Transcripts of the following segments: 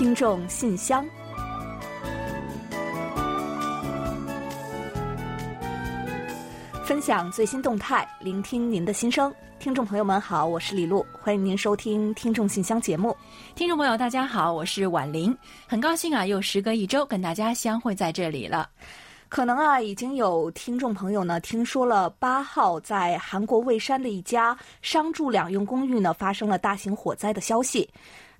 听众信箱，分享最新动态，聆听您的心声。听众朋友们好，我是李璐，欢迎您收听《听众信箱》节目。听众朋友大家好，我是婉玲，很高兴啊，又时隔一周跟大家相会在这里了。可能啊，已经有听众朋友呢听说了八号在韩国蔚山的一家商住两用公寓呢发生了大型火灾的消息。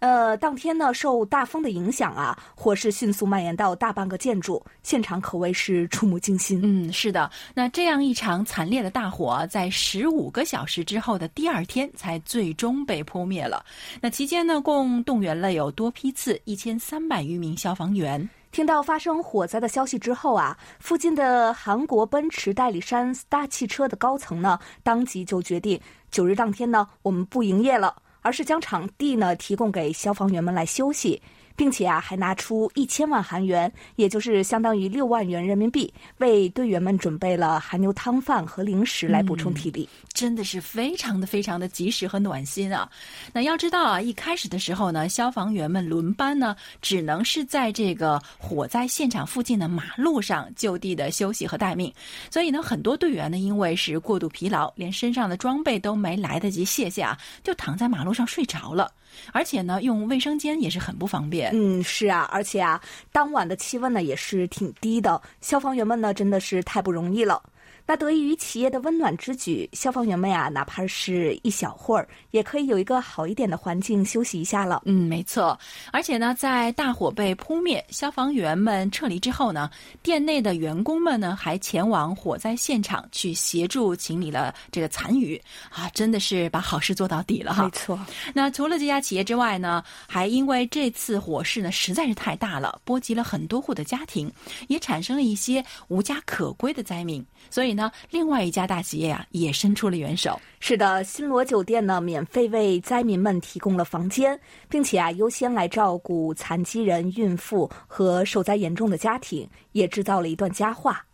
呃，当天呢，受大风的影响啊，火势迅速蔓延到大半个建筑，现场可谓是触目惊心。嗯，是的，那这样一场惨烈的大火，在十五个小时之后的第二天才最终被扑灭了。那期间呢，共动员了有多批次一千三百余名消防员。听到发生火灾的消息之后啊，附近的韩国奔驰代理商 Star 汽车的高层呢，当即就决定九日当天呢，我们不营业了。而是将场地呢提供给消防员们来休息。并且啊，还拿出一千万韩元，也就是相当于六万元人民币，为队员们准备了韩牛汤饭和零食来补充体力，真的是非常的非常的及时和暖心啊！那要知道啊，一开始的时候呢，消防员们轮班呢，只能是在这个火灾现场附近的马路上就地的休息和待命，所以呢，很多队员呢，因为是过度疲劳，连身上的装备都没来得及卸下，就躺在马路上睡着了。而且呢，用卫生间也是很不方便。嗯，是啊，而且啊，当晚的气温呢也是挺低的，消防员们呢真的是太不容易了。那得益于企业的温暖之举，消防员们呀，哪怕是一小会儿，也可以有一个好一点的环境休息一下了。嗯，没错。而且呢，在大火被扑灭，消防员们撤离之后呢，店内的员工们呢，还前往火灾现场去协助清理了这个残余啊，真的是把好事做到底了哈。没错。那除了这家企业之外呢，还因为这次火势呢实在是太大了，波及了很多户的家庭，也产生了一些无家可归的灾民，所以呢。另外一家大企业啊，也伸出了援手。是的，新罗酒店呢，免费为灾民们提供了房间，并且啊，优先来照顾残疾人、孕妇和受灾严重的家庭，也制造了一段佳话。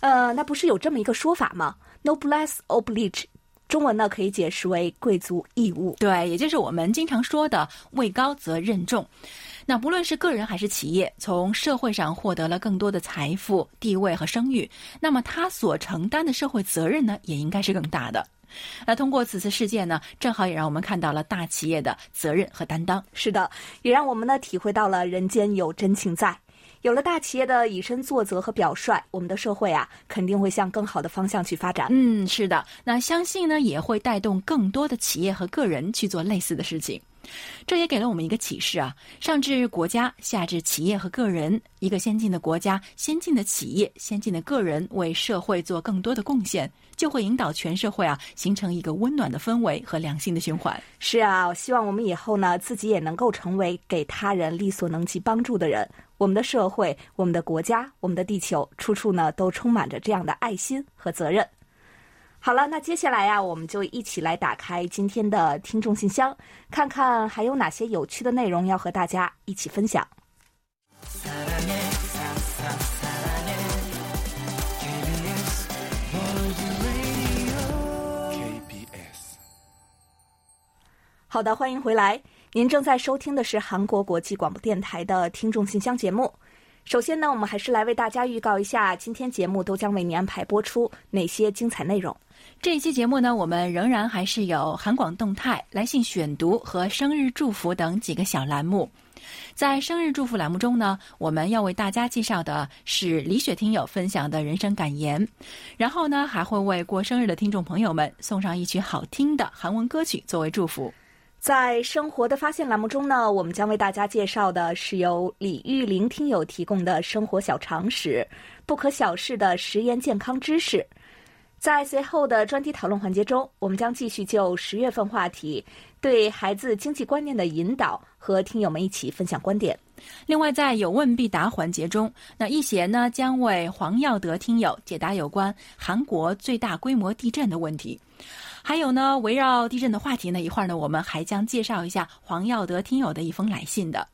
呃，那不是有这么一个说法吗？Noblesse oblige，中文呢可以解释为贵族义务。对，也就是我们经常说的“位高则任重”。那不论是个人还是企业，从社会上获得了更多的财富、地位和声誉，那么他所承担的社会责任呢，也应该是更大的。那通过此次事件呢，正好也让我们看到了大企业的责任和担当。是的，也让我们呢体会到了人间有真情在。有了大企业的以身作则和表率，我们的社会啊，肯定会向更好的方向去发展。嗯，是的。那相信呢，也会带动更多的企业和个人去做类似的事情。这也给了我们一个启示啊，上至国家，下至企业和个人，一个先进的国家、先进的企业、先进的个人为社会做更多的贡献，就会引导全社会啊，形成一个温暖的氛围和良性的循环。是啊，我希望我们以后呢，自己也能够成为给他人力所能及帮助的人。我们的社会、我们的国家、我们的地球，处处呢都充满着这样的爱心和责任。好了，那接下来呀，我们就一起来打开今天的听众信箱，看看还有哪些有趣的内容要和大家一起分享。好的，欢迎回来。您正在收听的是韩国国际广播电台的听众信箱节目。首先呢，我们还是来为大家预告一下，今天节目都将为您安排播出哪些精彩内容。这一期节目呢，我们仍然还是有韩广动态、来信选读和生日祝福等几个小栏目。在生日祝福栏目中呢，我们要为大家介绍的是李雪听友分享的人生感言，然后呢，还会为过生日的听众朋友们送上一曲好听的韩文歌曲作为祝福。在生活的发现栏目中呢，我们将为大家介绍的是由李玉玲听友提供的生活小常识、不可小视的食盐健康知识。在随后的专题讨论环节中，我们将继续就十月份话题对孩子经济观念的引导和听友们一起分享观点。另外，在有问必答环节中，那易贤呢将为黄耀德听友解答有关韩国最大规模地震的问题。还有呢围绕地震的话题呢一会儿呢我们还将介绍一下黄耀德听友的一封来信的。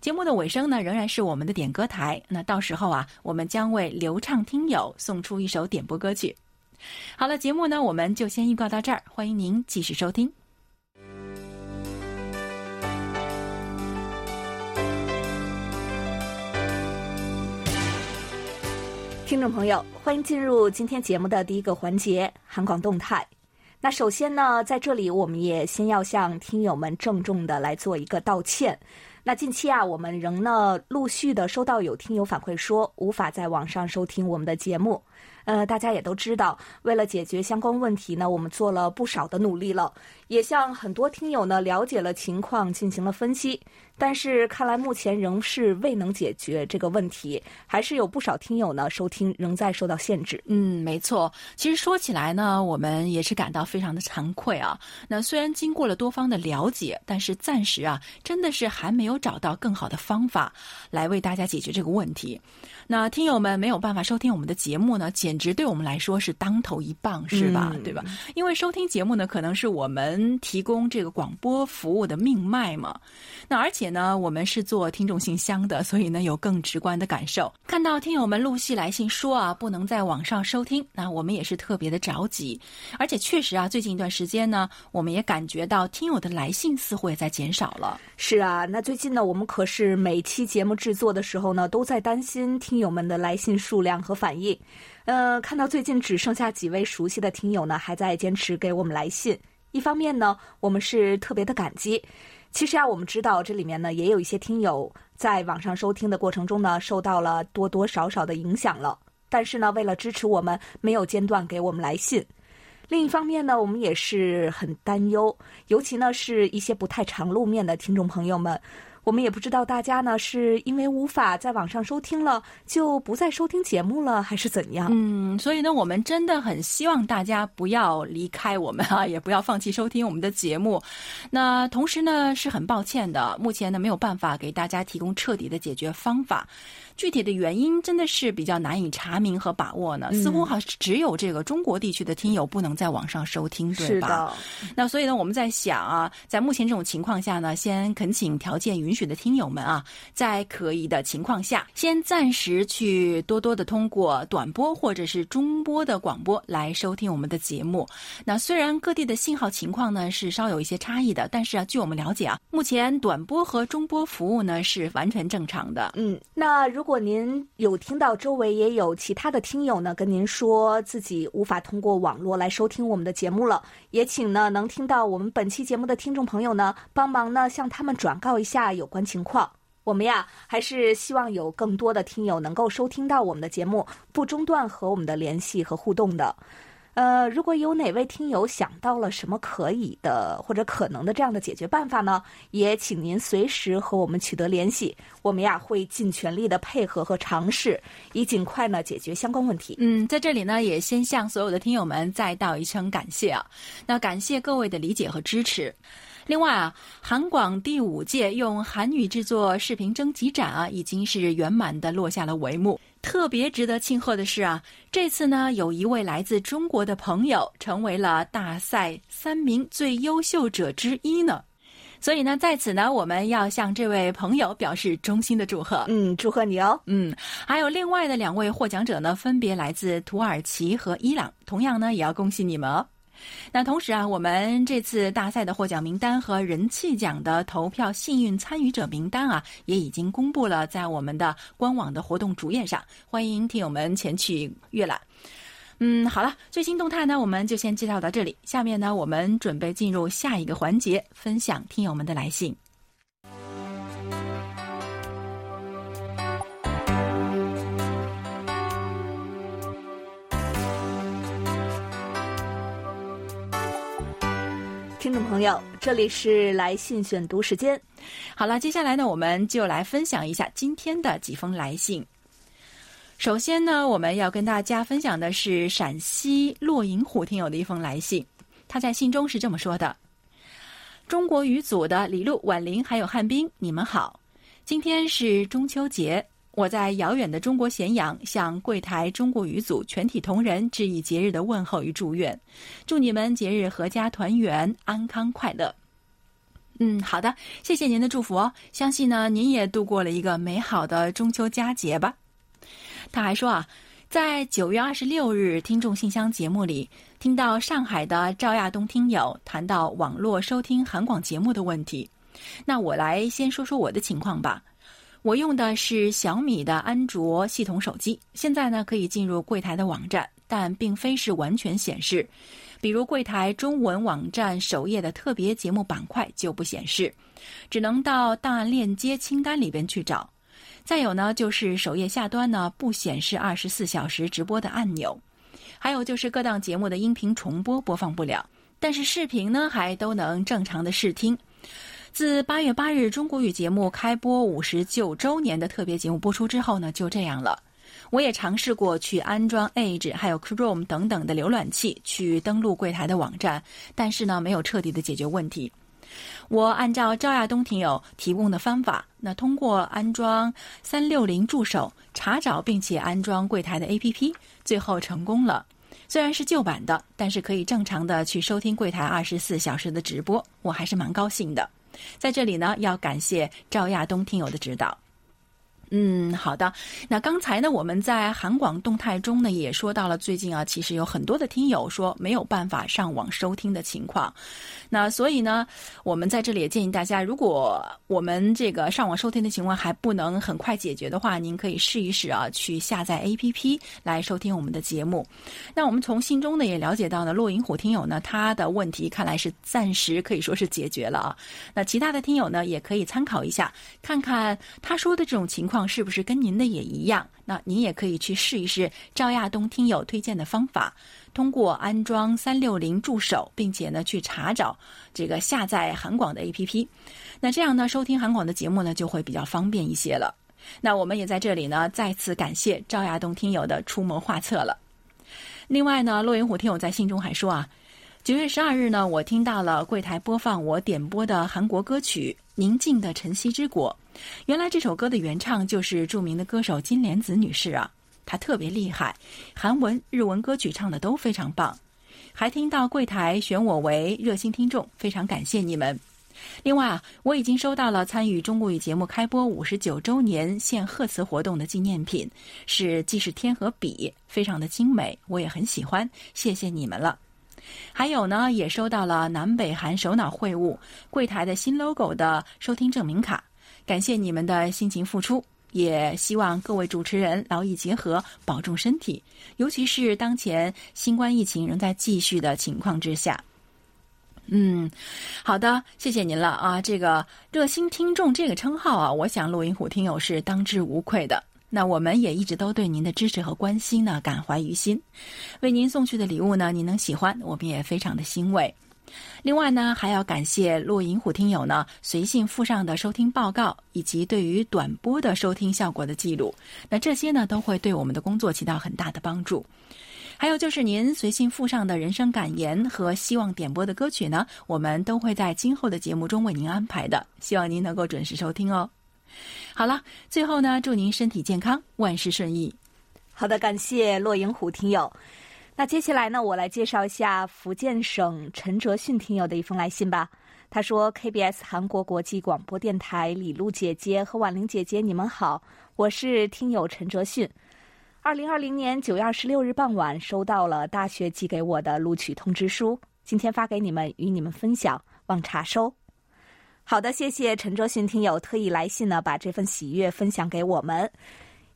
节目的尾声呢仍然是我们的点歌台那到时候啊我们将为流畅听友送出一首点播歌曲。好了节目呢我们就先预告到这儿欢迎您继续收听。听。众朋友欢迎进入今天节目的第一个环节韩广动态那首先呢，在这里我们也先要向听友们郑重的来做一个道歉。那近期啊，我们仍呢陆续的收到有听友反馈说，无法在网上收听我们的节目。呃，大家也都知道，为了解决相关问题呢，我们做了不少的努力了，也向很多听友呢了解了情况，进行了分析。但是看来目前仍是未能解决这个问题，还是有不少听友呢收听仍在受到限制。嗯，没错。其实说起来呢，我们也是感到非常的惭愧啊。那虽然经过了多方的了解，但是暂时啊，真的是还没有找到更好的方法来为大家解决这个问题。那听友们没有办法收听我们的节目呢，简直对我们来说是当头一棒，是吧？对吧？因为收听节目呢，可能是我们提供这个广播服务的命脉嘛。那而且呢，我们是做听众信箱的，所以呢有更直观的感受。看到听友们陆续来信说啊，不能在网上收听，那我们也是特别的着急。而且确实啊，最近一段时间呢，我们也感觉到听友的来信似乎也在减少了。是啊，那最近呢，我们可是每期节目制作的时候呢，都在担心听。听友们的来信数量和反应，呃，看到最近只剩下几位熟悉的听友呢，还在坚持给我们来信。一方面呢，我们是特别的感激。其实啊，我们知道这里面呢，也有一些听友在网上收听的过程中呢，受到了多多少少的影响了。但是呢，为了支持我们，没有间断给我们来信。另一方面呢，我们也是很担忧，尤其呢，是一些不太常露面的听众朋友们。我们也不知道大家呢是因为无法在网上收听了，就不再收听节目了，还是怎样？嗯，所以呢，我们真的很希望大家不要离开我们啊，也不要放弃收听我们的节目。那同时呢，是很抱歉的，目前呢没有办法给大家提供彻底的解决方法。具体的原因真的是比较难以查明和把握呢，似乎好像只有这个中国地区的听友不能在网上收听，对吧？那所以呢，我们在想啊，在目前这种情况下呢，先恳请条件允许的听友们啊，在可以的情况下，先暂时去多多的通过短波或者是中波的广播来收听我们的节目。那虽然各地的信号情况呢是稍有一些差异的，但是啊，据我们了解啊，目前短波和中波服务呢是完全正常的。嗯，那如如如果您有听到周围也有其他的听友呢，跟您说自己无法通过网络来收听我们的节目了，也请呢能听到我们本期节目的听众朋友呢，帮忙呢向他们转告一下有关情况。我们呀，还是希望有更多的听友能够收听到我们的节目，不中断和我们的联系和互动的。呃，如果有哪位听友想到了什么可以的或者可能的这样的解决办法呢？也请您随时和我们取得联系，我们呀会尽全力的配合和尝试，以尽快呢解决相关问题。嗯，在这里呢，也先向所有的听友们再道一声感谢啊！那感谢各位的理解和支持。另外啊，韩广第五届用韩语制作视频征集展啊，已经是圆满的落下了帷幕。特别值得庆贺的是啊，这次呢，有一位来自中国的朋友成为了大赛三名最优秀者之一呢。所以呢，在此呢，我们要向这位朋友表示衷心的祝贺。嗯，祝贺你哦。嗯，还有另外的两位获奖者呢，分别来自土耳其和伊朗，同样呢，也要恭喜你们哦。那同时啊，我们这次大赛的获奖名单和人气奖的投票幸运参与者名单啊，也已经公布了在我们的官网的活动主页上，欢迎听友们前去阅览。嗯，好了，最新动态呢，我们就先介绍到这里。下面呢，我们准备进入下一个环节，分享听友们的来信。众朋友，这里是来信选读时间。好了，接下来呢，我们就来分享一下今天的几封来信。首先呢，我们要跟大家分享的是陕西骆银虎听友的一封来信。他在信中是这么说的：“中国语组的李璐、婉玲还有汉斌，你们好，今天是中秋节。”我在遥远的中国咸阳向柜台中国语组全体同仁致以节日的问候与祝愿，祝你们节日阖家团圆、安康快乐。嗯，好的，谢谢您的祝福哦。相信呢，您也度过了一个美好的中秋佳节吧。他还说啊，在九月二十六日听众信箱节目里，听到上海的赵亚东听友谈到网络收听韩广节目的问题，那我来先说说我的情况吧。我用的是小米的安卓系统手机，现在呢可以进入柜台的网站，但并非是完全显示。比如柜台中文网站首页的特别节目板块就不显示，只能到档案链接清单里边去找。再有呢，就是首页下端呢不显示二十四小时直播的按钮，还有就是各档节目的音频重播播放不了，但是视频呢还都能正常的视听。自八月八日中国语节目开播五十九周年的特别节目播出之后呢，就这样了。我也尝试过去安装 Edge 还有 Chrome 等等的浏览器去登录柜台的网站，但是呢，没有彻底的解决问题。我按照赵亚东听友提供的方法，那通过安装三六零助手查找并且安装柜台的 APP，最后成功了。虽然是旧版的，但是可以正常的去收听柜台二十四小时的直播，我还是蛮高兴的。在这里呢，要感谢赵亚东听友的指导。嗯，好的。那刚才呢，我们在韩广动态中呢，也说到了最近啊，其实有很多的听友说没有办法上网收听的情况。那所以呢，我们在这里也建议大家，如果我们这个上网收听的情况还不能很快解决的话，您可以试一试啊，去下载 APP 来收听我们的节目。那我们从信中呢也了解到呢，落银虎听友呢他的问题看来是暂时可以说是解决了啊。那其他的听友呢也可以参考一下，看看他说的这种情况是不是跟您的也一样。那您也可以去试一试赵亚东听友推荐的方法。通过安装三六零助手，并且呢去查找这个下载韩广的 APP，那这样呢收听韩广的节目呢就会比较方便一些了。那我们也在这里呢再次感谢赵亚东听友的出谋划策了。另外呢，骆云虎听友在信中还说啊，九月十二日呢我听到了柜台播放我点播的韩国歌曲《宁静的晨曦之国》，原来这首歌的原唱就是著名的歌手金莲子女士啊。他特别厉害，韩文、日文歌曲唱的都非常棒，还听到柜台选我为热心听众，非常感谢你们。另外啊，我已经收到了参与中国语节目开播五十九周年献贺词活动的纪念品，是记事天和笔，非常的精美，我也很喜欢，谢谢你们了。还有呢，也收到了南北韩首脑会晤柜台的新 logo 的收听证明卡，感谢你们的辛勤付出。也希望各位主持人劳逸结合，保重身体，尤其是当前新冠疫情仍在继续的情况之下。嗯，好的，谢谢您了啊！这个热心听众这个称号啊，我想录音虎听友是当之无愧的。那我们也一直都对您的支持和关心呢感怀于心，为您送去的礼物呢，您能喜欢，我们也非常的欣慰。另外呢，还要感谢洛银虎听友呢随信附上的收听报告，以及对于短波的收听效果的记录。那这些呢，都会对我们的工作起到很大的帮助。还有就是您随信附上的人生感言和希望点播的歌曲呢，我们都会在今后的节目中为您安排的。希望您能够准时收听哦。好了，最后呢，祝您身体健康，万事顺意。好的，感谢洛银虎听友。那接下来呢，我来介绍一下福建省陈哲迅听友的一封来信吧。他说：“KBS 韩国国际广播电台李璐姐姐和婉玲姐姐，你们好，我是听友陈哲迅。二零二零年九月二十六日傍晚，收到了大学寄给我的录取通知书，今天发给你们，与你们分享，望查收。好的，谢谢陈哲迅听友特意来信呢，把这份喜悦分享给我们。”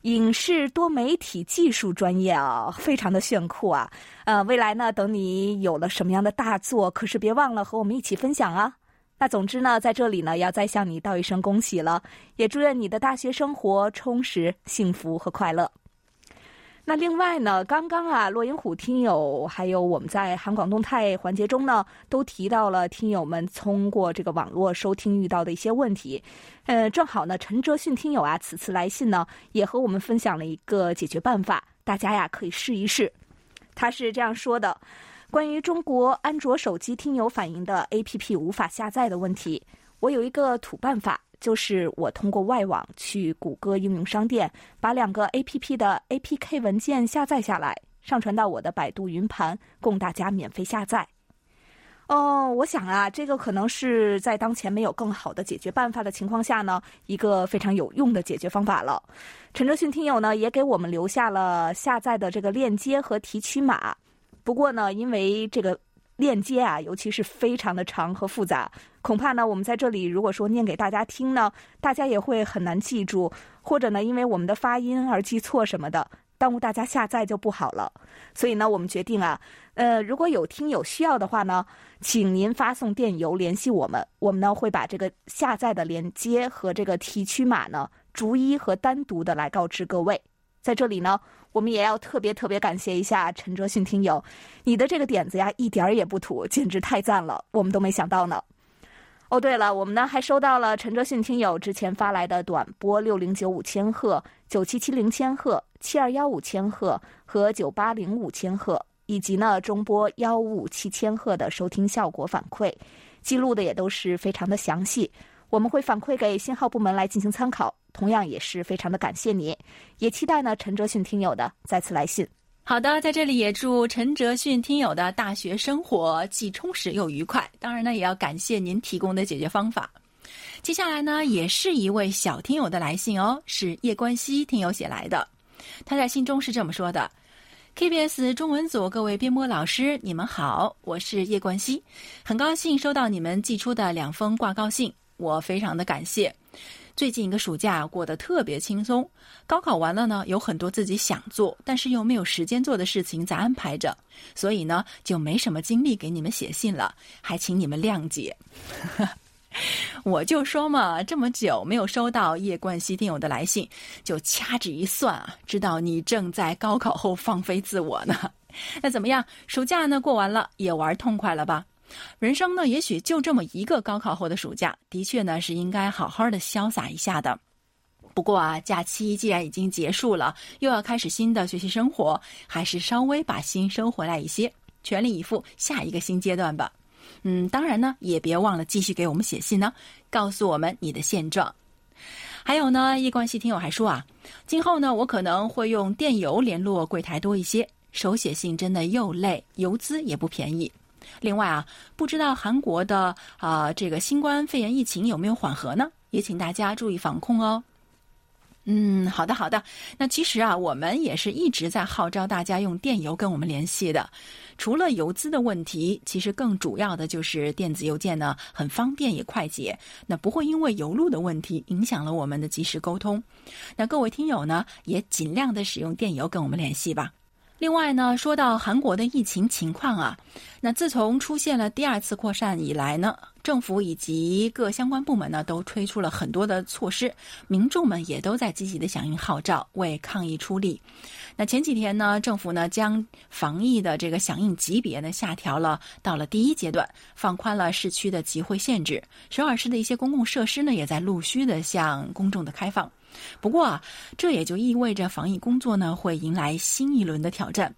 影视多媒体技术专业啊，非常的炫酷啊！呃，未来呢，等你有了什么样的大作，可是别忘了和我们一起分享啊！那总之呢，在这里呢，要再向你道一声恭喜了，也祝愿你的大学生活充实、幸福和快乐。那另外呢，刚刚啊，洛银虎听友还有我们在韩广动态环节中呢，都提到了听友们通过这个网络收听遇到的一些问题。呃，正好呢，陈哲迅听友啊，此次来信呢，也和我们分享了一个解决办法，大家呀可以试一试。他是这样说的：关于中国安卓手机听友反映的 APP 无法下载的问题，我有一个土办法。就是我通过外网去谷歌应用商店，把两个 A P P 的 A P K 文件下载下来，上传到我的百度云盘，供大家免费下载。哦，我想啊，这个可能是在当前没有更好的解决办法的情况下呢，一个非常有用的解决方法了。陈哲迅听友呢，也给我们留下了下载的这个链接和提取码。不过呢，因为这个。链接啊，尤其是非常的长和复杂，恐怕呢，我们在这里如果说念给大家听呢，大家也会很难记住，或者呢，因为我们的发音而记错什么的，耽误大家下载就不好了。所以呢，我们决定啊，呃，如果有听友需要的话呢，请您发送电邮联系我们，我们呢会把这个下载的链接和这个提取码呢，逐一和单独的来告知各位。在这里呢。我们也要特别特别感谢一下陈哲迅听友，你的这个点子呀，一点儿也不土，简直太赞了，我们都没想到呢。哦，对了，我们呢还收到了陈哲迅听友之前发来的短波六零九五千赫、九七七零千赫、七二幺五千赫和九八零五千赫，以及呢中波幺五五七千赫的收听效果反馈，记录的也都是非常的详细，我们会反馈给信号部门来进行参考。同样也是非常的感谢你，也期待呢陈哲迅听友的再次来信。好的，在这里也祝陈哲迅听友的大学生活既充实又愉快。当然呢，也要感谢您提供的解决方法。接下来呢，也是一位小听友的来信哦，是叶冠希听友写来的。他在信中是这么说的：“KBS 中文组各位编播老师，你们好，我是叶冠希，很高兴收到你们寄出的两封挂告信，我非常的感谢。”最近一个暑假过得特别轻松，高考完了呢，有很多自己想做但是又没有时间做的事情在安排着，所以呢就没什么精力给你们写信了，还请你们谅解。我就说嘛，这么久没有收到叶冠希听友的来信，就掐指一算啊，知道你正在高考后放飞自我呢。那怎么样？暑假呢过完了，也玩痛快了吧？人生呢，也许就这么一个高考后的暑假，的确呢是应该好好的潇洒一下的。不过啊，假期既然已经结束了，又要开始新的学习生活，还是稍微把心收回来一些，全力以赴下一个新阶段吧。嗯，当然呢，也别忘了继续给我们写信呢，告诉我们你的现状。还有呢，叶冠希听友还说啊，今后呢，我可能会用电邮联络柜台多一些，手写信真的又累，邮资也不便宜。另外啊，不知道韩国的啊这个新冠肺炎疫情有没有缓和呢？也请大家注意防控哦。嗯，好的好的。那其实啊，我们也是一直在号召大家用电邮跟我们联系的。除了邮资的问题，其实更主要的就是电子邮件呢很方便也快捷，那不会因为邮路的问题影响了我们的及时沟通。那各位听友呢，也尽量的使用电邮跟我们联系吧。另外呢，说到韩国的疫情情况啊，那自从出现了第二次扩散以来呢，政府以及各相关部门呢都推出了很多的措施，民众们也都在积极的响应号召，为抗疫出力。那前几天呢，政府呢将防疫的这个响应级别呢下调了，到了第一阶段，放宽了市区的集会限制，首尔市的一些公共设施呢也在陆续的向公众的开放。不过啊，这也就意味着防疫工作呢会迎来新一轮的挑战，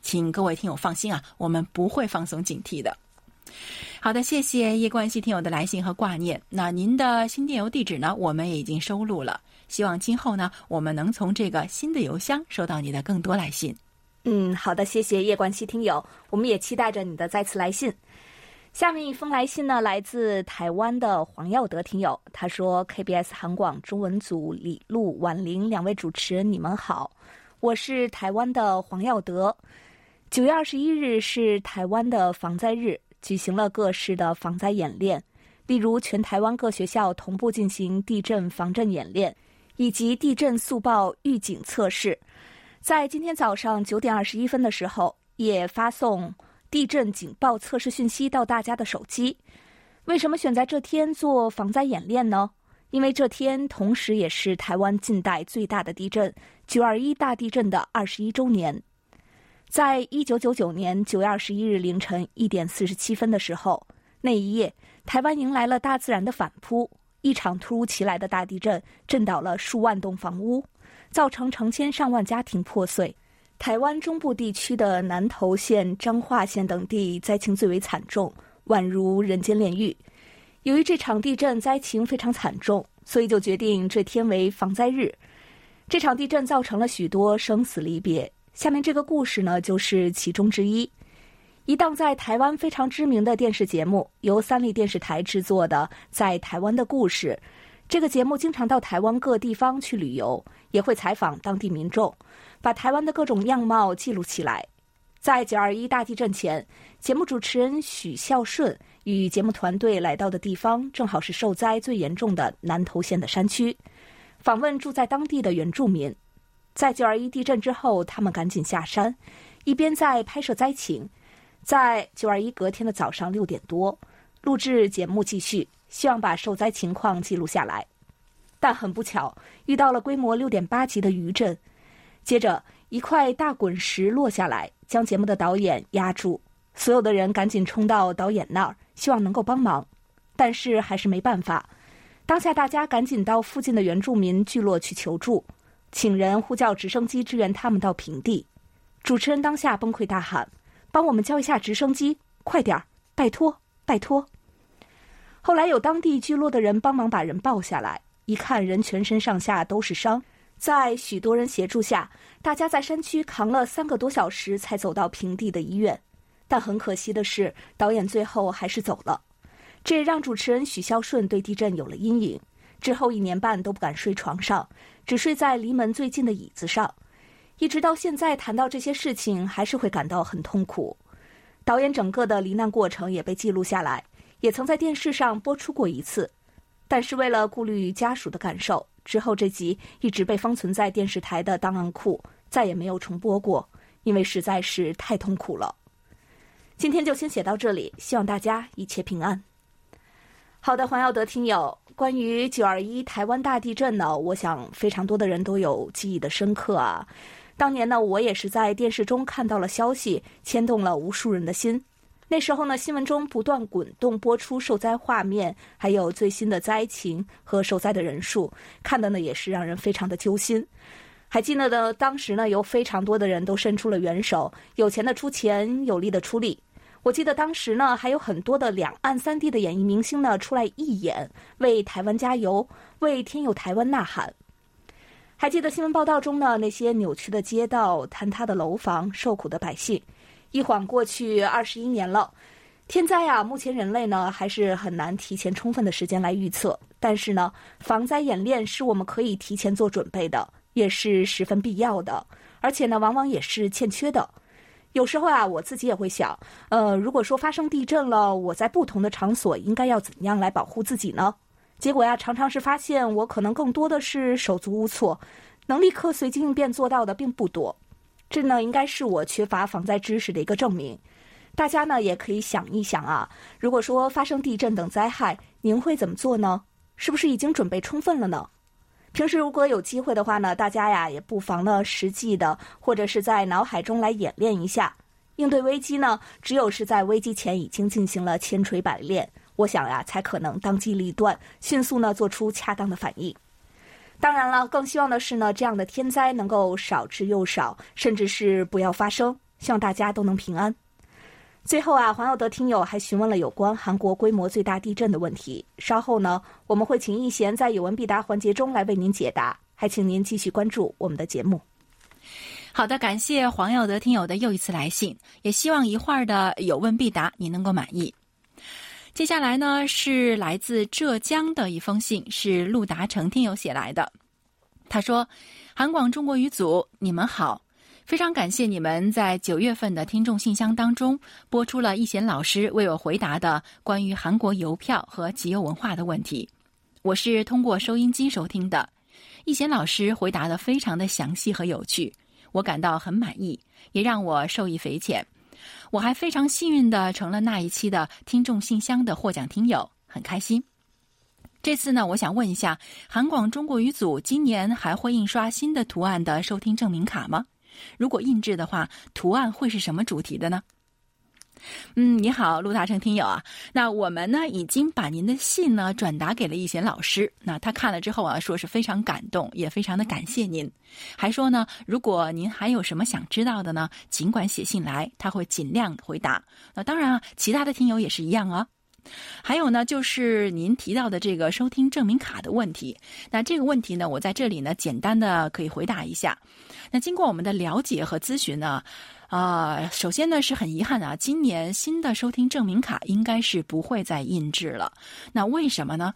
请各位听友放心啊，我们不会放松警惕的。好的，谢谢叶冠希听友的来信和挂念。那您的新电邮地址呢，我们也已经收录了。希望今后呢，我们能从这个新的邮箱收到你的更多来信。嗯，好的，谢谢叶冠希听友，我们也期待着你的再次来信。下面一封来信呢，来自台湾的黄耀德听友，他说：“KBS 韩广中文组李璐、婉玲两位主持人，你们好，我是台湾的黄耀德。九月二十一日是台湾的防灾日，举行了各式的防灾演练，例如全台湾各学校同步进行地震防震演练，以及地震速报预警测试。在今天早上九点二十一分的时候，也发送。”地震警报测试讯息到大家的手机。为什么选在这天做防灾演练呢？因为这天同时也是台湾近代最大的地震——九二一大地震的二十一周年。在一九九九年九月二十一日凌晨一点四十七分的时候，那一夜，台湾迎来了大自然的反扑，一场突如其来的大地震震倒了数万栋房屋，造成成千上万家庭破碎。台湾中部地区的南投县、彰化县等地灾情最为惨重，宛如人间炼狱。由于这场地震灾情非常惨重，所以就决定这天为防灾日。这场地震造成了许多生死离别，下面这个故事呢，就是其中之一。一档在台湾非常知名的电视节目，由三立电视台制作的《在台湾的故事》。这个节目经常到台湾各地方去旅游，也会采访当地民众。把台湾的各种样貌记录起来。在九二一大地震前，节目主持人许孝顺与节目团队来到的地方，正好是受灾最严重的南投县的山区，访问住在当地的原住民。在九二一地震之后，他们赶紧下山，一边在拍摄灾情，在九二一隔天的早上六点多，录制节目继续，希望把受灾情况记录下来。但很不巧，遇到了规模六点八级的余震，接着一块大滚石落下来。将节目的导演压住，所有的人赶紧冲到导演那儿，希望能够帮忙，但是还是没办法。当下大家赶紧到附近的原住民聚落去求助，请人呼叫直升机支援他们到平地。主持人当下崩溃大喊：“帮我们叫一下直升机，快点儿，拜托，拜托！”后来有当地聚落的人帮忙把人抱下来，一看人全身上下都是伤。在许多人协助下，大家在山区扛了三个多小时才走到平地的医院。但很可惜的是，导演最后还是走了，这也让主持人许孝顺对地震有了阴影。之后一年半都不敢睡床上，只睡在离门最近的椅子上。一直到现在谈到这些事情，还是会感到很痛苦。导演整个的罹难过程也被记录下来，也曾在电视上播出过一次。但是为了顾虑家属的感受。之后这集一直被封存在电视台的档案库，再也没有重播过，因为实在是太痛苦了。今天就先写到这里，希望大家一切平安。好的，黄耀德听友，关于九二一台湾大地震呢，我想非常多的人都有记忆的深刻啊。当年呢，我也是在电视中看到了消息，牵动了无数人的心。那时候呢，新闻中不断滚动播出受灾画面，还有最新的灾情和受灾的人数，看的呢也是让人非常的揪心。还记得呢，当时呢有非常多的人都伸出了援手，有钱的出钱，有力的出力。我记得当时呢还有很多的两岸三地的演艺明星呢出来义演，为台湾加油，为天佑台湾呐喊。还记得新闻报道中呢那些扭曲的街道、坍塌的楼房、受苦的百姓。一晃过去二十一年了，天灾啊，目前人类呢还是很难提前充分的时间来预测。但是呢，防灾演练是我们可以提前做准备的，也是十分必要的。而且呢，往往也是欠缺的。有时候啊，我自己也会想，呃，如果说发生地震了，我在不同的场所应该要怎样来保护自己呢？结果呀，常常是发现我可能更多的是手足无措，能立刻随机应变做到的并不多。这呢，应该是我缺乏防灾知识的一个证明。大家呢，也可以想一想啊，如果说发生地震等灾害，您会怎么做呢？是不是已经准备充分了呢？平时如果有机会的话呢，大家呀，也不妨呢，实际的或者是在脑海中来演练一下应对危机呢。只有是在危机前已经进行了千锤百炼，我想呀，才可能当机立断，迅速呢，做出恰当的反应。当然了，更希望的是呢，这样的天灾能够少之又少，甚至是不要发生。希望大家都能平安。最后啊，黄耀德听友还询问了有关韩国规模最大地震的问题。稍后呢，我们会请易贤在有问必答环节中来为您解答。还请您继续关注我们的节目。好的，感谢黄耀德听友的又一次来信，也希望一会儿的有问必答你能够满意。接下来呢，是来自浙江的一封信，是陆达成听友写来的。他说：“韩广中国语组，你们好，非常感谢你们在九月份的听众信箱当中播出了易贤老师为我回答的关于韩国邮票和集邮文化的问题。我是通过收音机收听的，易贤老师回答的非常的详细和有趣，我感到很满意，也让我受益匪浅。”我还非常幸运的成了那一期的听众信箱的获奖听友，很开心。这次呢，我想问一下，韩广中国语组今年还会印刷新的图案的收听证明卡吗？如果印制的话，图案会是什么主题的呢？嗯，你好，陆大成听友啊，那我们呢已经把您的信呢转达给了易贤老师，那他看了之后啊，说是非常感动，也非常的感谢您，还说呢，如果您还有什么想知道的呢，尽管写信来，他会尽量回答。那当然啊，其他的听友也是一样啊。还有呢，就是您提到的这个收听证明卡的问题，那这个问题呢，我在这里呢简单的可以回答一下。那经过我们的了解和咨询呢。啊，首先呢是很遗憾啊，今年新的收听证明卡应该是不会再印制了。那为什么呢？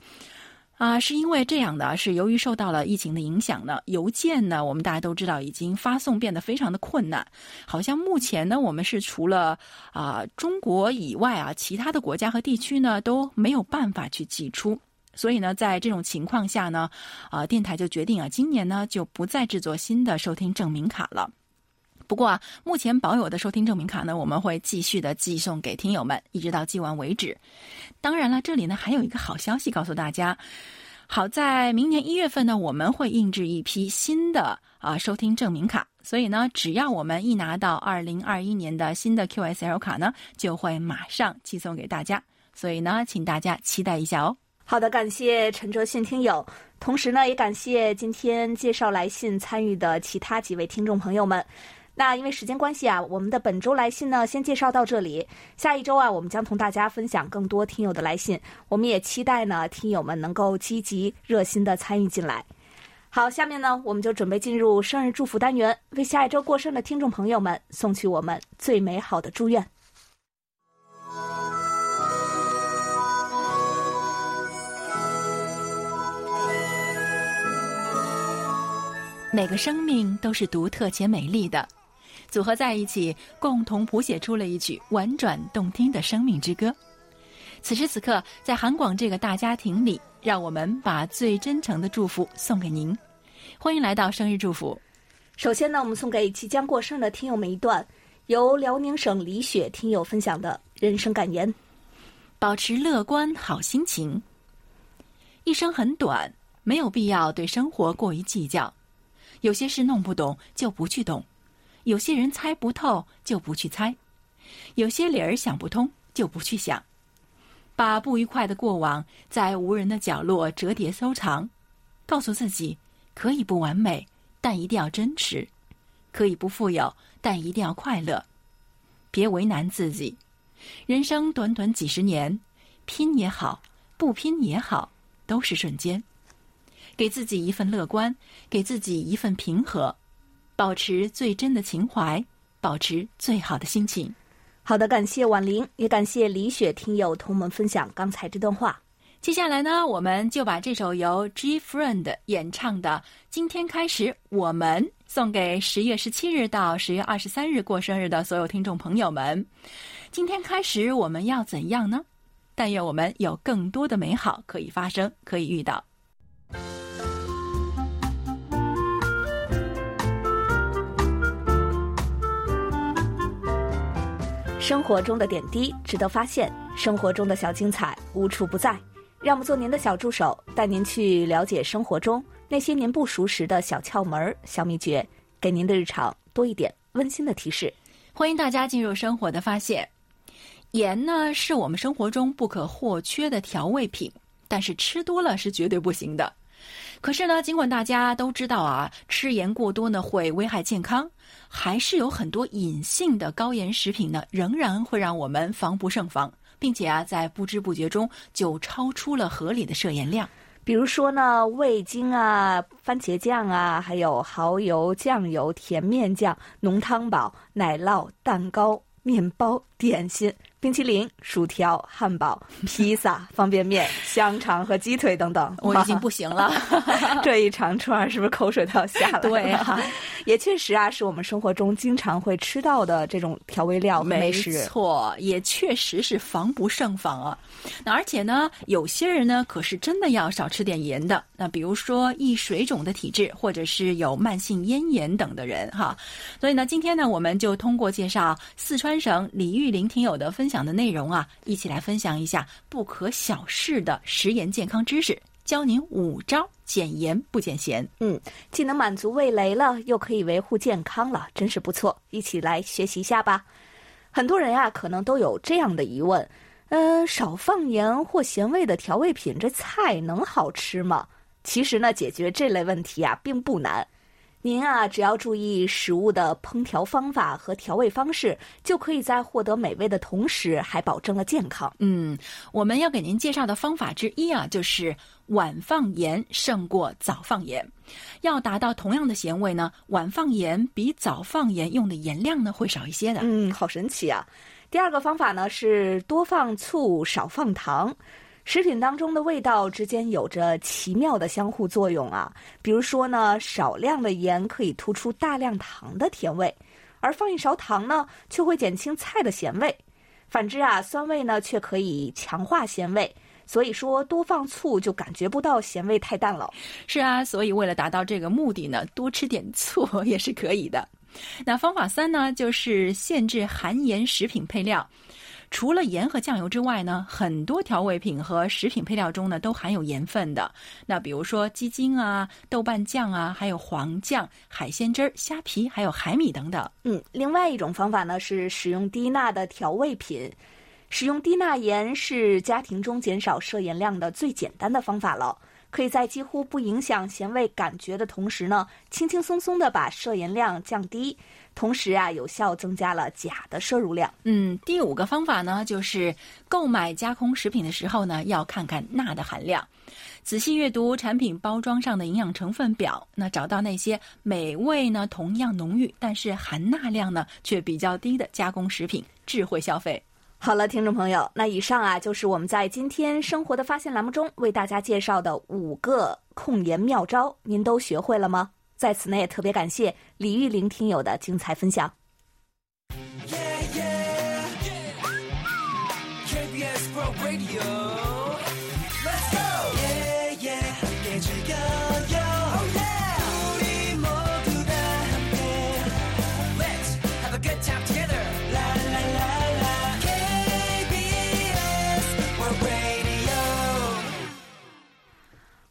啊，是因为这样的，是由于受到了疫情的影响呢，邮件呢，我们大家都知道已经发送变得非常的困难。好像目前呢，我们是除了啊中国以外啊，其他的国家和地区呢都没有办法去寄出。所以呢，在这种情况下呢，啊，电台就决定啊，今年呢就不再制作新的收听证明卡了。不过啊，目前保有的收听证明卡呢，我们会继续的寄送给听友们，一直到寄完为止。当然了，这里呢还有一个好消息告诉大家，好在明年一月份呢，我们会印制一批新的啊收听证明卡，所以呢，只要我们一拿到二零二一年的新的 QSL 卡呢，就会马上寄送给大家。所以呢，请大家期待一下哦。好的，感谢陈哲信听友，同时呢，也感谢今天介绍来信参与的其他几位听众朋友们。那因为时间关系啊，我们的本周来信呢，先介绍到这里。下一周啊，我们将同大家分享更多听友的来信。我们也期待呢，听友们能够积极热心的参与进来。好，下面呢，我们就准备进入生日祝福单元，为下一周过生的听众朋友们送去我们最美好的祝愿。每个生命都是独特且美丽的，组合在一起，共同谱写出了一曲婉转动听的生命之歌。此时此刻，在韩广这个大家庭里，让我们把最真诚的祝福送给您。欢迎来到生日祝福。首先呢，我们送给即将过生日的听友们一段由辽宁省李雪听友分享的人生感言：保持乐观好心情。一生很短，没有必要对生活过于计较。有些事弄不懂就不去懂，有些人猜不透就不去猜，有些理儿想不通就不去想，把不愉快的过往在无人的角落折叠收藏，告诉自己可以不完美，但一定要真实；可以不富有，但一定要快乐。别为难自己，人生短短几十年，拼也好，不拼也好，都是瞬间。给自己一份乐观，给自己一份平和，保持最真的情怀，保持最好的心情。好的，感谢婉玲，也感谢李雪听友同我们分享刚才这段话。接下来呢，我们就把这首由 G Friend 演唱的《今天开始我们》送给十月十七日到十月二十三日过生日的所有听众朋友们。今天开始我们要怎样呢？但愿我们有更多的美好可以发生，可以遇到。生活中的点滴值得发现，生活中的小精彩无处不在。让我们做您的小助手，带您去了解生活中那些您不熟识的小窍门、小秘诀，给您的日常多一点温馨的提示。欢迎大家进入生活的发现。盐呢，是我们生活中不可或缺的调味品，但是吃多了是绝对不行的。可是呢，尽管大家都知道啊，吃盐过多呢会危害健康，还是有很多隐性的高盐食品呢，仍然会让我们防不胜防，并且啊，在不知不觉中就超出了合理的摄盐量。比如说呢，味精啊、番茄酱啊，还有蚝油、酱油、甜面酱、浓汤宝、奶酪、蛋糕、面包、点心。冰淇淋、薯条、汉堡、披萨、方便面、香肠和鸡腿等等，我已经不行了。这一长串是不是口水都要下来？对啊，也确实啊，是我们生活中经常会吃到的这种调味料美食。没错，也确实是防不胜防啊。那而且呢，有些人呢，可是真的要少吃点盐的。那比如说易水肿的体质，或者是有慢性咽炎等的人哈。所以呢，今天呢，我们就通过介绍四川省李玉林听友的分享。讲的内容啊，一起来分享一下不可小视的食盐健康知识，教您五招减盐不减咸。嗯，既能满足味蕾了，又可以维护健康了，真是不错。一起来学习一下吧。很多人呀，可能都有这样的疑问：嗯，少放盐或咸味的调味品，这菜能好吃吗？其实呢，解决这类问题啊，并不难。您啊，只要注意食物的烹调方法和调味方式，就可以在获得美味的同时，还保证了健康。嗯，我们要给您介绍的方法之一啊，就是晚放盐胜过早放盐。要达到同样的咸味呢，晚放盐比早放盐用的盐量呢会少一些的。嗯，好神奇啊！第二个方法呢是多放醋，少放糖。食品当中的味道之间有着奇妙的相互作用啊。比如说呢，少量的盐可以突出大量糖的甜味，而放一勺糖呢，却会减轻菜的咸味。反之啊，酸味呢却可以强化咸味。所以说，多放醋就感觉不到咸味太淡了。是啊，所以为了达到这个目的呢，多吃点醋也是可以的。那方法三呢，就是限制含盐食品配料。除了盐和酱油之外呢，很多调味品和食品配料中呢都含有盐分的。那比如说鸡精啊、豆瓣酱啊，还有黄酱、海鲜汁儿、虾皮，还有海米等等。嗯，另外一种方法呢是使用低钠的调味品。使用低钠盐是家庭中减少摄盐量的最简单的方法了。可以在几乎不影响咸味感觉的同时呢，轻轻松松的把摄盐量降低，同时啊，有效增加了钾的摄入量。嗯，第五个方法呢，就是购买加工食品的时候呢，要看看钠的含量，仔细阅读产品包装上的营养成分表，那找到那些美味呢同样浓郁，但是含钠量呢却比较低的加工食品，智慧消费。好了，听众朋友，那以上啊就是我们在今天生活的发现栏目中为大家介绍的五个控盐妙招，您都学会了吗？在此呢，也特别感谢李玉玲听友的精彩分享。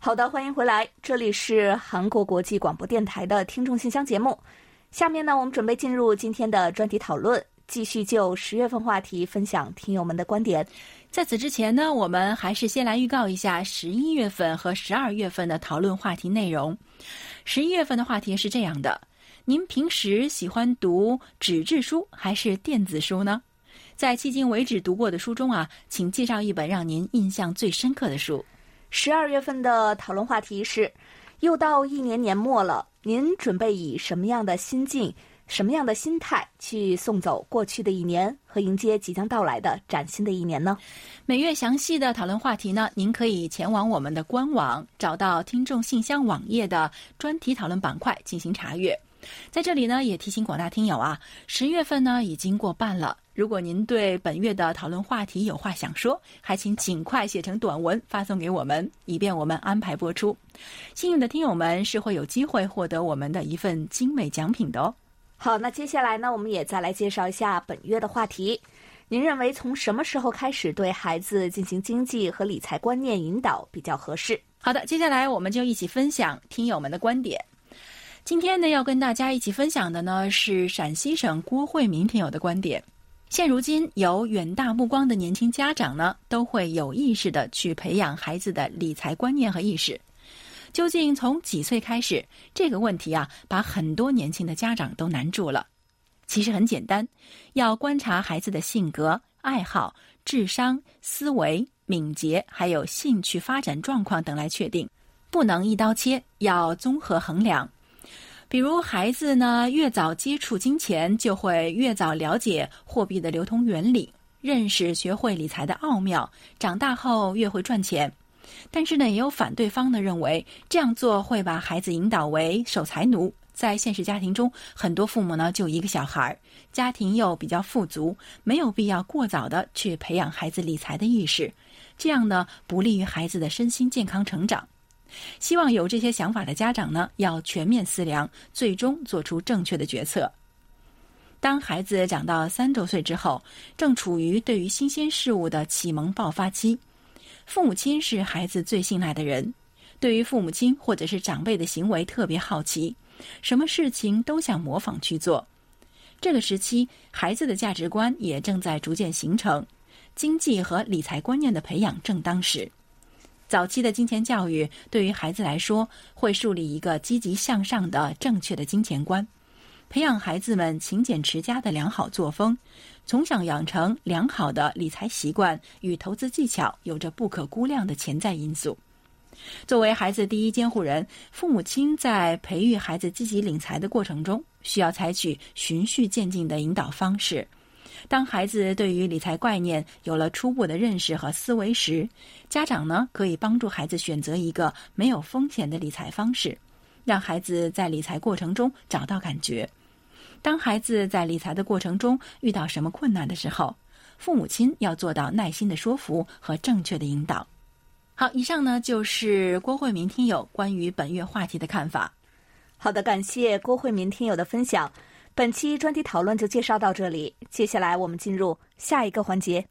好的，欢迎回来，这里是韩国国际广播电台的听众信箱节目。下面呢，我们准备进入今天的专题讨论，继续就十月份话题分享听友们的观点。在此之前呢，我们还是先来预告一下十一月份和十二月份的讨论话题内容。十一月份的话题是这样的：您平时喜欢读纸质书还是电子书呢？在迄今为止读过的书中啊，请介绍一本让您印象最深刻的书。十二月份的讨论话题是：又到一年年末了，您准备以什么样的心境、什么样的心态去送走过去的一年，和迎接即将到来的崭新的一年呢？每月详细的讨论话题呢，您可以前往我们的官网，找到听众信箱网页的专题讨论板块进行查阅。在这里呢，也提醒广大听友啊，十月份呢已经过半了。如果您对本月的讨论话题有话想说，还请尽快写成短文发送给我们，以便我们安排播出。幸运的听友们是会有机会获得我们的一份精美奖品的哦。好，那接下来呢，我们也再来介绍一下本月的话题。您认为从什么时候开始对孩子进行经济和理财观念引导比较合适？好的，接下来我们就一起分享听友们的观点。今天呢，要跟大家一起分享的呢是陕西省郭慧民听友的观点。现如今，有远大目光的年轻家长呢，都会有意识的去培养孩子的理财观念和意识。究竟从几岁开始？这个问题啊，把很多年轻的家长都难住了。其实很简单，要观察孩子的性格、爱好、智商、思维、敏捷，还有兴趣发展状况等来确定，不能一刀切，要综合衡量。比如孩子呢，越早接触金钱，就会越早了解货币的流通原理，认识学会理财的奥妙，长大后越会赚钱。但是呢，也有反对方呢认为这样做会把孩子引导为守财奴。在现实家庭中，很多父母呢就一个小孩，家庭又比较富足，没有必要过早的去培养孩子理财的意识，这样呢不利于孩子的身心健康成长。希望有这些想法的家长呢，要全面思量，最终做出正确的决策。当孩子长到三周岁之后，正处于对于新鲜事物的启蒙爆发期，父母亲是孩子最信赖的人，对于父母亲或者是长辈的行为特别好奇，什么事情都想模仿去做。这个时期，孩子的价值观也正在逐渐形成，经济和理财观念的培养正当时。早期的金钱教育对于孩子来说，会树立一个积极向上的正确的金钱观，培养孩子们勤俭持家的良好作风，从小养成良好的理财习惯与投资技巧，有着不可估量的潜在因素。作为孩子第一监护人，父母亲在培育孩子积极理财的过程中，需要采取循序渐进的引导方式。当孩子对于理财概念有了初步的认识和思维时，家长呢可以帮助孩子选择一个没有风险的理财方式，让孩子在理财过程中找到感觉。当孩子在理财的过程中遇到什么困难的时候，父母亲要做到耐心的说服和正确的引导。好，以上呢就是郭慧明听友关于本月话题的看法。好的，感谢郭慧民听友的分享。本期专题讨论就介绍到这里，接下来我们进入下一个环节。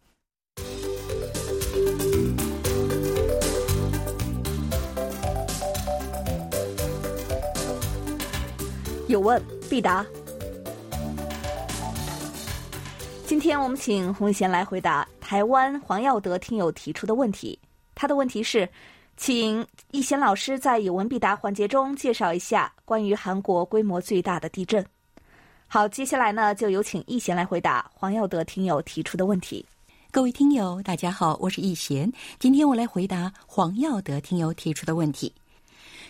有问必答。今天我们请洪贤来回答台湾黄耀德听友提出的问题。他的问题是。请易贤老师在有问必答环节中介绍一下关于韩国规模最大的地震。好，接下来呢，就有请易贤来回答黄耀德听友提出的问题。各位听友，大家好，我是易贤，今天我来回答黄耀德听友提出的问题。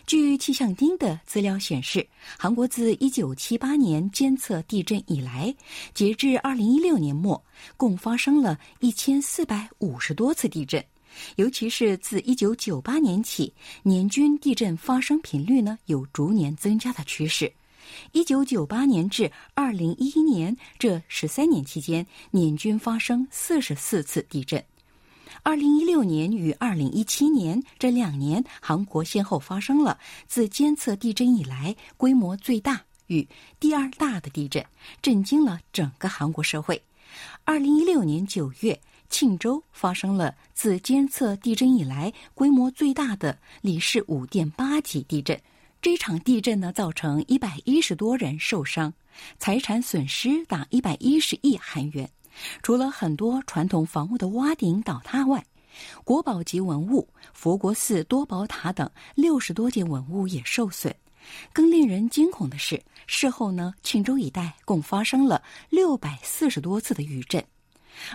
据气象厅的资料显示，韩国自1978年监测地震以来，截至2016年末，共发生了一千四百五十多次地震。尤其是自一九九八年起，年均地震发生频率呢有逐年增加的趋势。一九九八年至二零一一年这十三年期间，年均发生四十四次地震。二零一六年与二零一七年这两年，韩国先后发生了自监测地震以来规模最大与第二大的地震，震惊了整个韩国社会。二零一六年九月。庆州发生了自监测地震以来规模最大的里氏五点八级地震。这场地震呢，造成一百一十多人受伤，财产损失达一百一十亿韩元。除了很多传统房屋的瓦顶倒塌外，国宝级文物佛国寺多宝塔等六十多件文物也受损。更令人惊恐的是，事后呢，庆州一带共发生了六百四十多次的余震。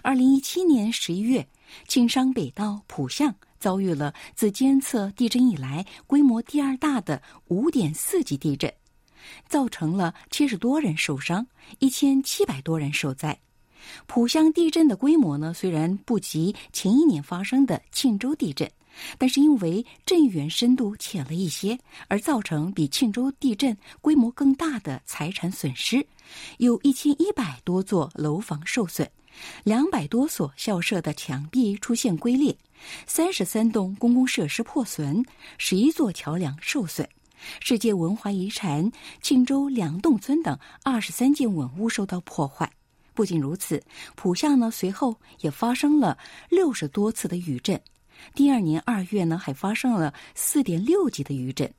二零一七年十一月，庆尚北道浦项遭遇了自监测地震以来规模第二大的五点四级地震，造成了七十多人受伤，一千七百多人受灾。浦项地震的规模呢，虽然不及前一年发生的庆州地震，但是因为震源深度浅了一些，而造成比庆州地震规模更大的财产损失，有一千一百多座楼房受损。两百多所校舍的墙壁出现龟裂，三十三栋公共设施破损，十一座桥梁受损。世界文化遗产庆州梁洞村等二十三件文物受到破坏。不仅如此，浦项呢随后也发生了六十多次的余震。第二年二月呢，还发生了四点六级的余震。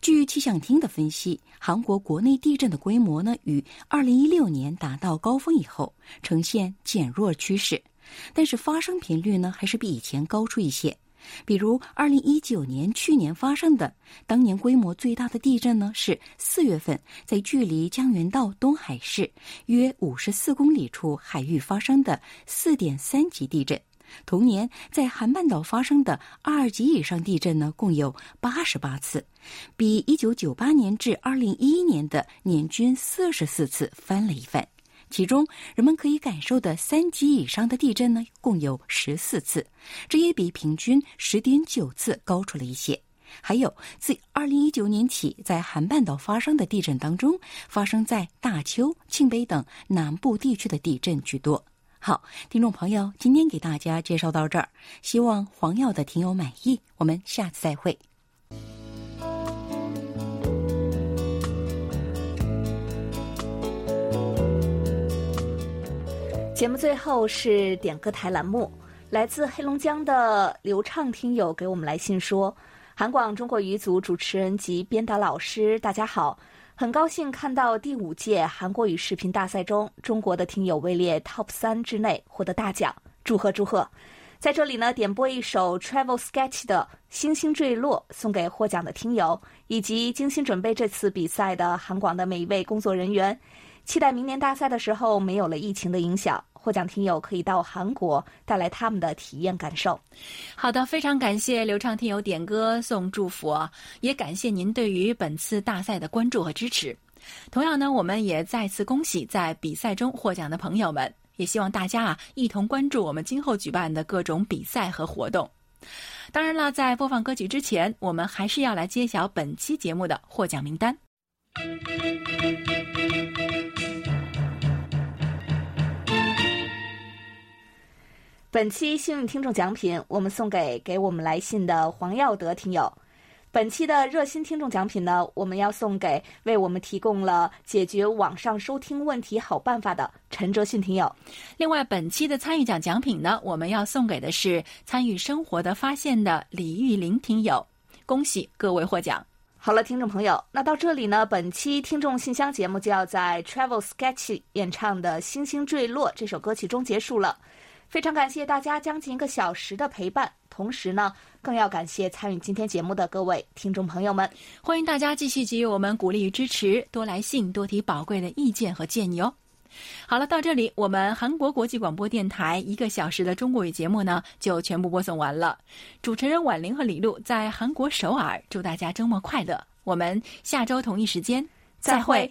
据气象厅的分析，韩国国内地震的规模呢，与二零一六年达到高峰以后呈现减弱趋势，但是发生频率呢，还是比以前高出一些。比如2019年去年发生的，当年规模最大的地震呢，是四月份在距离江原道东海市约54公里处海域发生的4.3级地震。同年，在韩半岛发生的二级以上地震呢，共有八十八次，比一九九八年至二零一一年的年均四十四次翻了一番。其中，人们可以感受的三级以上的地震呢，共有十四次，这也比平均十点九次高出了一些。还有，自二零一九年起，在韩半岛发生的地震当中，发生在大邱、庆北等南部地区的地震居多。好，听众朋友，今天给大家介绍到这儿，希望黄药的听友满意。我们下次再会。节目最后是点歌台栏目，来自黑龙江的流畅听友给我们来信说：“韩广中国语组主持人及编导老师，大家好。”很高兴看到第五届韩国语视频大赛中，中国的听友位列 TOP 三之内，获得大奖，祝贺祝贺！在这里呢，点播一首 Travel Sketch 的《星星坠落》，送给获奖的听友以及精心准备这次比赛的韩广的每一位工作人员。期待明年大赛的时候，没有了疫情的影响。获奖听友可以到韩国带来他们的体验感受。好的，非常感谢刘畅听友点歌送祝福，也感谢您对于本次大赛的关注和支持。同样呢，我们也再次恭喜在比赛中获奖的朋友们。也希望大家啊一同关注我们今后举办的各种比赛和活动。当然了，在播放歌曲之前，我们还是要来揭晓本期节目的获奖名单。本期幸运听众奖品，我们送给给我们来信的黄耀德听友。本期的热心听众奖品呢，我们要送给为我们提供了解决网上收听问题好办法的陈哲迅听友。另外，本期的参与奖奖品呢，我们要送给的是参与生活的发现的李玉玲听友。恭喜各位获奖！好了，听众朋友，那到这里呢，本期听众信箱节目就要在 Travel Sketch 演唱的《星星坠落》这首歌曲中结束了。非常感谢大家将近一个小时的陪伴，同时呢，更要感谢参与今天节目的各位听众朋友们。欢迎大家继续给予我们鼓励与支持，多来信，多提宝贵的意见和建议哦。好了，到这里，我们韩国国际广播电台一个小时的中国语节目呢，就全部播送完了。主持人婉玲和李璐在韩国首尔，祝大家周末快乐。我们下周同一时间再会。